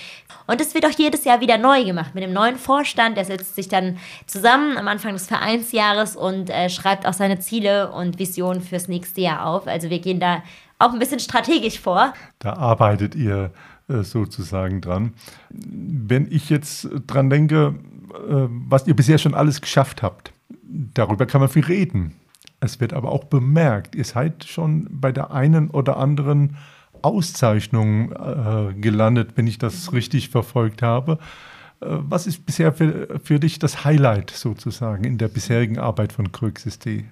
Und es wird auch jedes Jahr wieder neu gemacht mit dem neuen Vorstand. Der setzt sich dann zusammen am Anfang des Vereinsjahres und äh, schreibt auch seine Ziele und Visionen fürs nächste Jahr auf. Also wir gehen da auch ein bisschen strategisch vor. Da arbeitet ihr äh, sozusagen dran. Wenn ich jetzt dran denke, äh, was ihr bisher schon alles geschafft habt, darüber kann man viel reden. Es wird aber auch bemerkt, ihr seid schon bei der einen oder anderen Auszeichnung äh, gelandet, wenn ich das richtig verfolgt habe. Äh, was ist bisher für, für dich das Highlight sozusagen in der bisherigen Arbeit von Coexiste?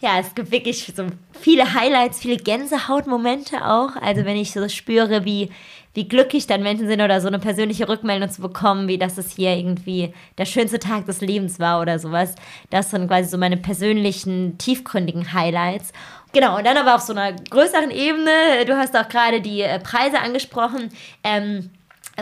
Ja, es gibt wirklich so viele Highlights, viele Gänsehautmomente auch. Also wenn ich so spüre, wie, wie glücklich dann Menschen sind oder so eine persönliche Rückmeldung zu bekommen, wie dass es hier irgendwie der schönste Tag des Lebens war oder sowas. Das sind quasi so meine persönlichen, tiefgründigen Highlights. Genau, und dann aber auf so einer größeren Ebene, du hast auch gerade die äh, Preise angesprochen. Ähm,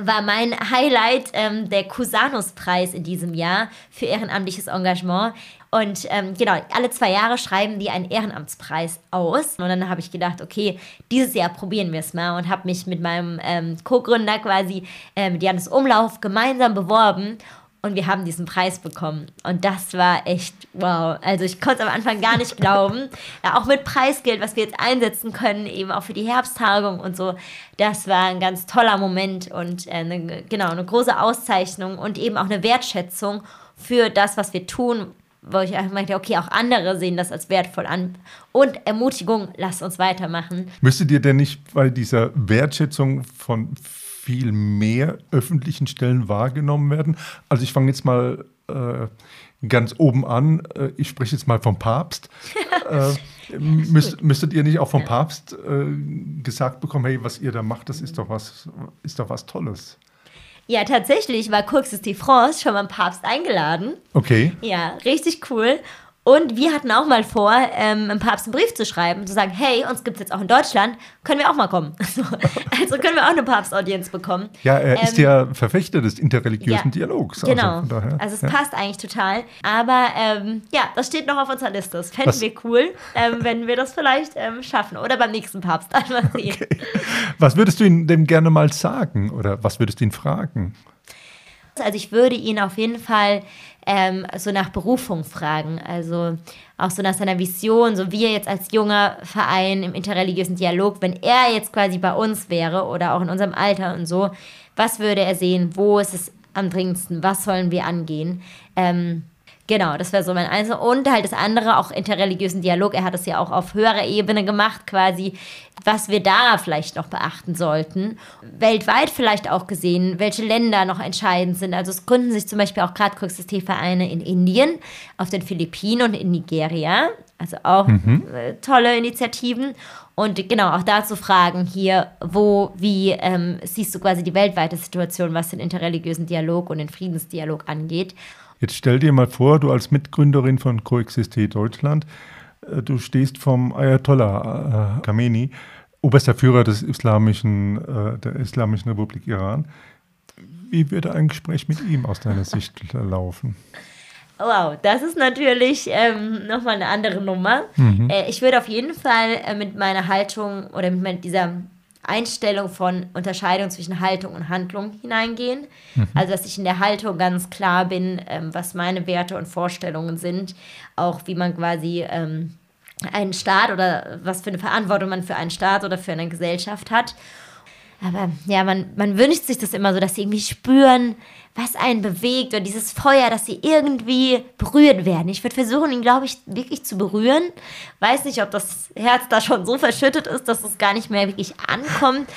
war mein Highlight ähm, der Cusanus-Preis in diesem Jahr für ehrenamtliches Engagement. Und ähm, genau, alle zwei Jahre schreiben die einen Ehrenamtspreis aus. Und dann habe ich gedacht, okay, dieses Jahr probieren wir es mal und habe mich mit meinem ähm, Co-Gründer quasi, äh, mit Janis Umlauf, gemeinsam beworben. Und wir haben diesen Preis bekommen. Und das war echt wow. Also ich konnte es am Anfang gar nicht glauben. Ja, auch mit Preisgeld, was wir jetzt einsetzen können, eben auch für die Herbsttagung und so. Das war ein ganz toller Moment und äh, eine, genau, eine große Auszeichnung und eben auch eine Wertschätzung für das, was wir tun, wo ich einfach meinte, okay, auch andere sehen das als wertvoll an. Und Ermutigung, lasst uns weitermachen. Müsstet ihr denn nicht bei dieser Wertschätzung von viel mehr öffentlichen Stellen wahrgenommen werden. Also ich fange jetzt mal äh, ganz oben an. Äh, ich spreche jetzt mal vom Papst. <laughs> äh, müsst, müsstet ihr nicht auch vom Papst äh, gesagt bekommen, hey, was ihr da macht, das ist doch was, ist doch was Tolles. Ja, tatsächlich war Courses de France schon beim Papst eingeladen. Okay. Ja, richtig cool. Und wir hatten auch mal vor, ähm, einem Papst einen Brief zu schreiben, zu sagen, hey, uns gibt es jetzt auch in Deutschland, können wir auch mal kommen. <laughs> also können wir auch eine Papstaudienz bekommen. Ja, er ähm, ist ja Verfechter des interreligiösen ja, Dialogs. Also genau. Daher, also es ja. passt eigentlich total. Aber ähm, ja, das steht noch auf unserer Liste. Das fänden wir cool, ähm, wenn wir das vielleicht ähm, schaffen. Oder beim nächsten Papst. <laughs> Okay. Was würdest du ihm denn gerne mal sagen? Oder was würdest du ihn fragen? Also ich würde ihn auf jeden Fall ähm, so nach Berufung fragen. Also auch so nach seiner Vision, so wie er jetzt als junger Verein im interreligiösen Dialog, wenn er jetzt quasi bei uns wäre oder auch in unserem Alter und so, was würde er sehen? Wo ist es am dringendsten? Was sollen wir angehen? Ähm, Genau, das wäre so mein Einzel. Und halt das andere, auch interreligiösen Dialog. Er hat es ja auch auf höherer Ebene gemacht, quasi, was wir da vielleicht noch beachten sollten. Weltweit vielleicht auch gesehen, welche Länder noch entscheidend sind. Also es gründen sich zum Beispiel auch gerade Kuxist-Vereine in Indien, auf den Philippinen und in Nigeria. Also auch mhm. äh, tolle Initiativen. Und genau, auch dazu fragen hier, wo, wie ähm, siehst du quasi die weltweite Situation, was den interreligiösen Dialog und den Friedensdialog angeht. Jetzt stell dir mal vor, du als Mitgründerin von Coexiste Deutschland, äh, du stehst vom Ayatollah äh, Khamenei, oberster Führer des islamischen, äh, der Islamischen Republik Iran. Wie würde ein Gespräch mit ihm aus deiner Sicht laufen? Wow, das ist natürlich ähm, nochmal eine andere Nummer. Mhm. Ich würde auf jeden Fall mit meiner Haltung oder mit dieser Einstellung von Unterscheidung zwischen Haltung und Handlung hineingehen. Mhm. Also, dass ich in der Haltung ganz klar bin, ähm, was meine Werte und Vorstellungen sind, auch wie man quasi ähm, einen Staat oder was für eine Verantwortung man für einen Staat oder für eine Gesellschaft hat. Aber ja, man, man wünscht sich das immer so, dass sie irgendwie spüren, was einen bewegt oder dieses Feuer, dass sie irgendwie berührt werden. Ich würde versuchen, ihn, glaube ich, wirklich zu berühren. Weiß nicht, ob das Herz da schon so verschüttet ist, dass es gar nicht mehr wirklich ankommt.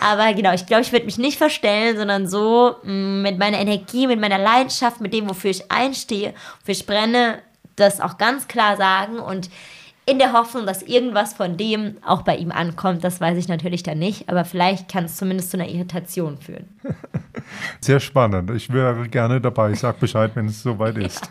Aber genau, ich glaube, ich würde mich nicht verstellen, sondern so mm, mit meiner Energie, mit meiner Leidenschaft, mit dem, wofür ich einstehe, wofür ich brenne, das auch ganz klar sagen und in der Hoffnung, dass irgendwas von dem auch bei ihm ankommt. Das weiß ich natürlich dann nicht, aber vielleicht kann es zumindest zu einer Irritation führen. <laughs> Sehr spannend. Ich wäre gerne dabei. Ich sage Bescheid, wenn es soweit ist.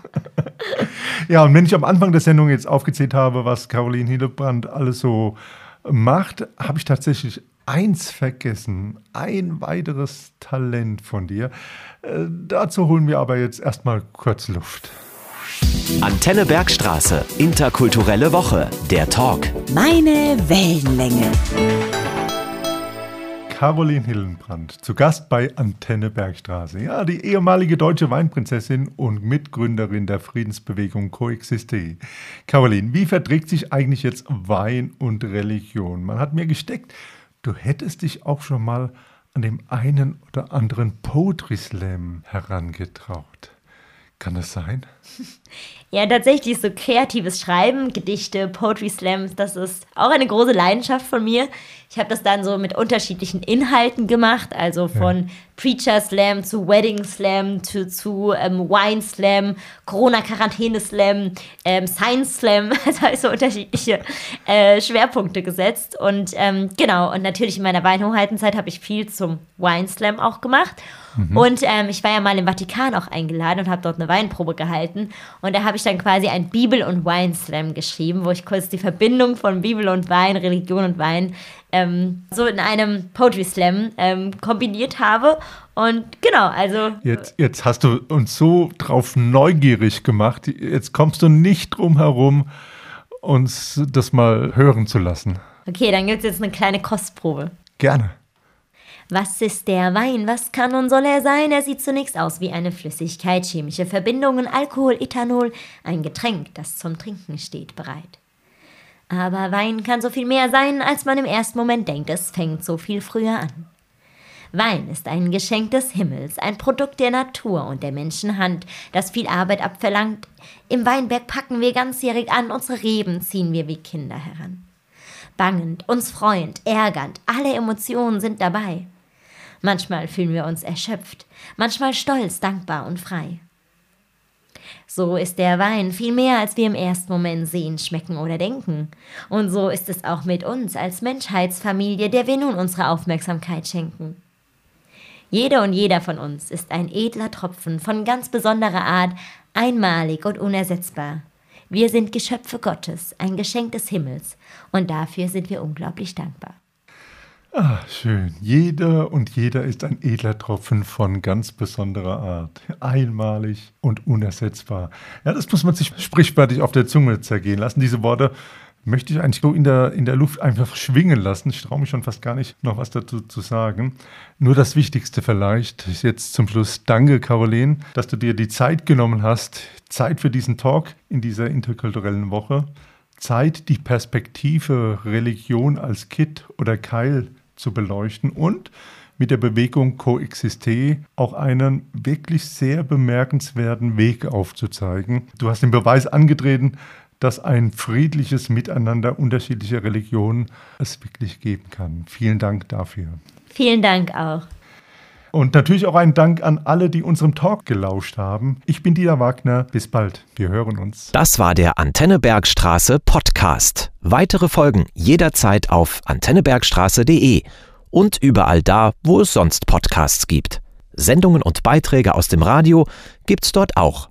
<laughs> ja, und wenn ich am Anfang der Sendung jetzt aufgezählt habe, was Caroline Hillebrand alles so macht, habe ich tatsächlich eins vergessen. Ein weiteres Talent von dir. Äh, dazu holen wir aber jetzt erstmal kurz Luft. Antenne Bergstraße. Interkulturelle Woche. Der Talk. Meine Wellenlänge. Caroline Hillenbrand, zu Gast bei Antenne Bergstraße. Ja, die ehemalige deutsche Weinprinzessin und Mitgründerin der Friedensbewegung Coexiste. Caroline, wie verträgt sich eigentlich jetzt Wein und Religion? Man hat mir gesteckt, du hättest dich auch schon mal an dem einen oder anderen Poetry Slam herangetraut. Kann das sein? Ja, tatsächlich so kreatives Schreiben, Gedichte, Poetry Slams, das ist auch eine große Leidenschaft von mir. Ich habe das dann so mit unterschiedlichen Inhalten gemacht, also von ja. Preacher Slam zu Wedding Slam zu, zu ähm, Wine Slam, Corona-Quarantäne Slam, ähm, Science Slam, <laughs> also habe ich so unterschiedliche äh, Schwerpunkte gesetzt. Und ähm, genau, und natürlich in meiner Weinhoheitenzeit habe ich viel zum Wine Slam auch gemacht. Mhm. Und ähm, ich war ja mal im Vatikan auch eingeladen und habe dort eine Weinprobe gehalten. Und da habe ich dann quasi ein Bibel- und Wine-Slam geschrieben, wo ich kurz die Verbindung von Bibel und Wein, Religion und Wein ähm, so in einem Poetry Slam ähm, kombiniert habe. Und genau, also. Jetzt, jetzt hast du uns so drauf neugierig gemacht. Jetzt kommst du nicht drum herum, uns das mal hören zu lassen. Okay, dann gibt es jetzt eine kleine Kostprobe. Gerne. Was ist der Wein? Was kann und soll er sein? Er sieht zunächst aus wie eine Flüssigkeit, chemische Verbindungen, Alkohol, Ethanol, ein Getränk, das zum Trinken steht, bereit. Aber Wein kann so viel mehr sein, als man im ersten Moment denkt. Es fängt so viel früher an. Wein ist ein Geschenk des Himmels, ein Produkt der Natur und der Menschenhand, das viel Arbeit abverlangt. Im Weinberg packen wir ganzjährig an, unsere Reben ziehen wir wie Kinder heran. Bangend, uns freuend, ärgernd, alle Emotionen sind dabei. Manchmal fühlen wir uns erschöpft, manchmal stolz, dankbar und frei. So ist der Wein viel mehr, als wir im ersten Moment sehen, schmecken oder denken. Und so ist es auch mit uns als Menschheitsfamilie, der wir nun unsere Aufmerksamkeit schenken. Jede und jeder von uns ist ein edler Tropfen von ganz besonderer Art, einmalig und unersetzbar. Wir sind Geschöpfe Gottes, ein Geschenk des Himmels, und dafür sind wir unglaublich dankbar. Ah, schön. Jeder und jeder ist ein edler Tropfen von ganz besonderer Art. Einmalig und unersetzbar. Ja, das muss man sich sprichwörtlich auf der Zunge zergehen lassen. Diese Worte möchte ich eigentlich so in der, in der Luft einfach schwingen lassen. Ich traue mich schon fast gar nicht, noch was dazu zu sagen. Nur das Wichtigste vielleicht jetzt zum Schluss. Danke, Caroline, dass du dir die Zeit genommen hast. Zeit für diesen Talk in dieser interkulturellen Woche. Zeit, die Perspektive Religion als Kit oder Keil zu beleuchten und mit der Bewegung Coexiste auch einen wirklich sehr bemerkenswerten Weg aufzuzeigen. Du hast den Beweis angetreten, dass ein friedliches Miteinander unterschiedlicher Religionen es wirklich geben kann. Vielen Dank dafür. Vielen Dank auch. Und natürlich auch einen Dank an alle, die unserem Talk gelauscht haben. Ich bin Dieter Wagner. Bis bald. Wir hören uns. Das war der Antennebergstraße Podcast. Weitere Folgen jederzeit auf antennebergstraße.de und überall da, wo es sonst Podcasts gibt. Sendungen und Beiträge aus dem Radio gibt's dort auch.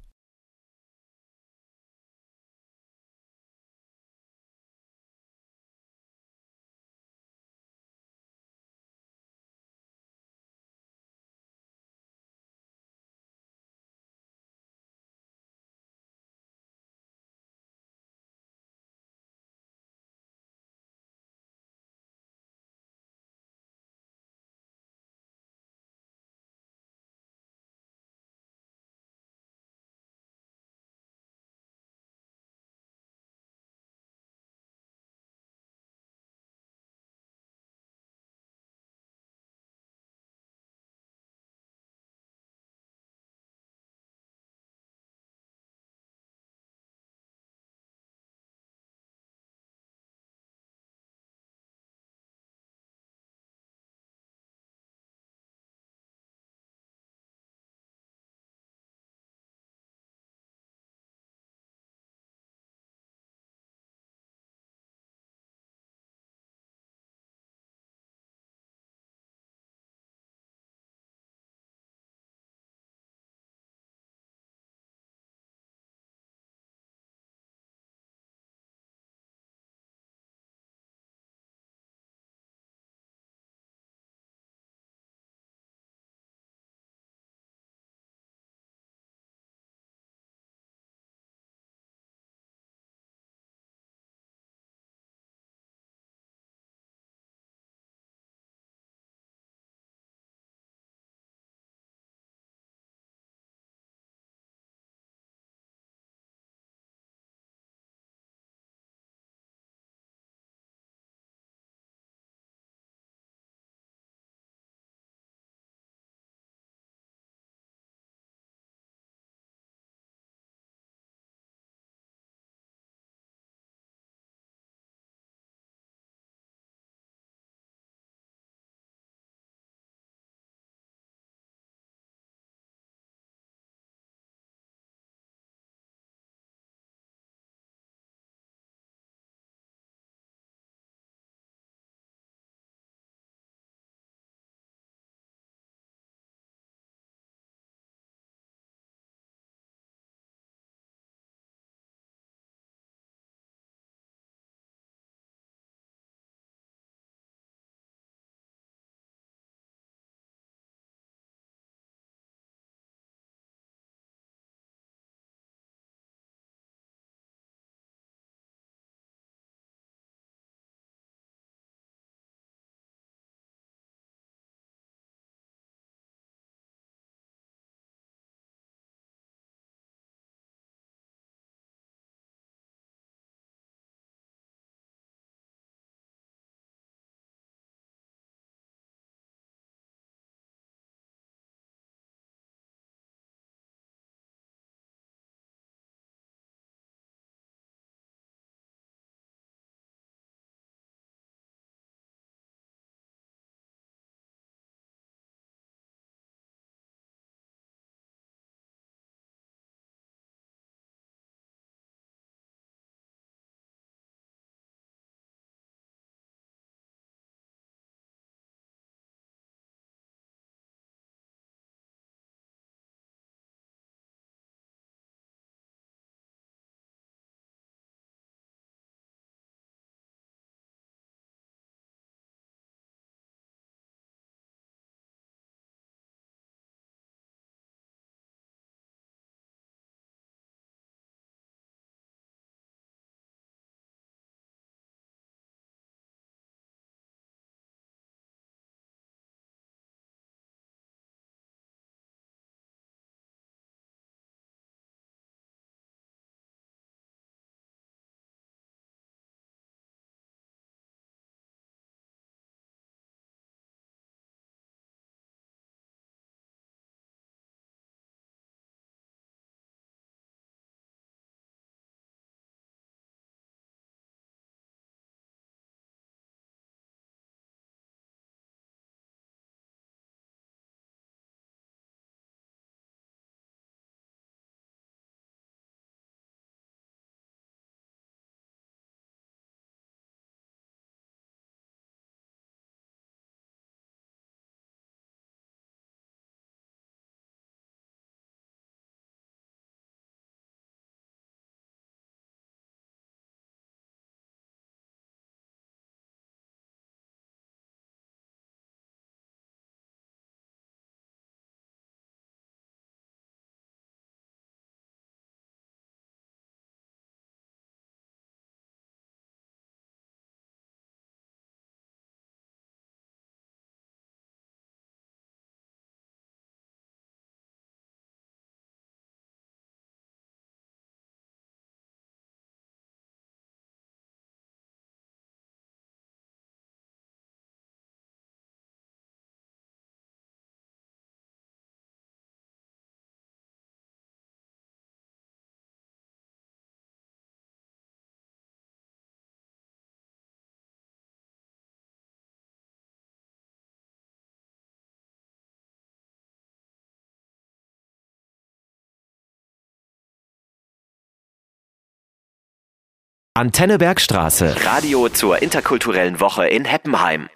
Antenne Bergstraße. Radio zur interkulturellen Woche in Heppenheim.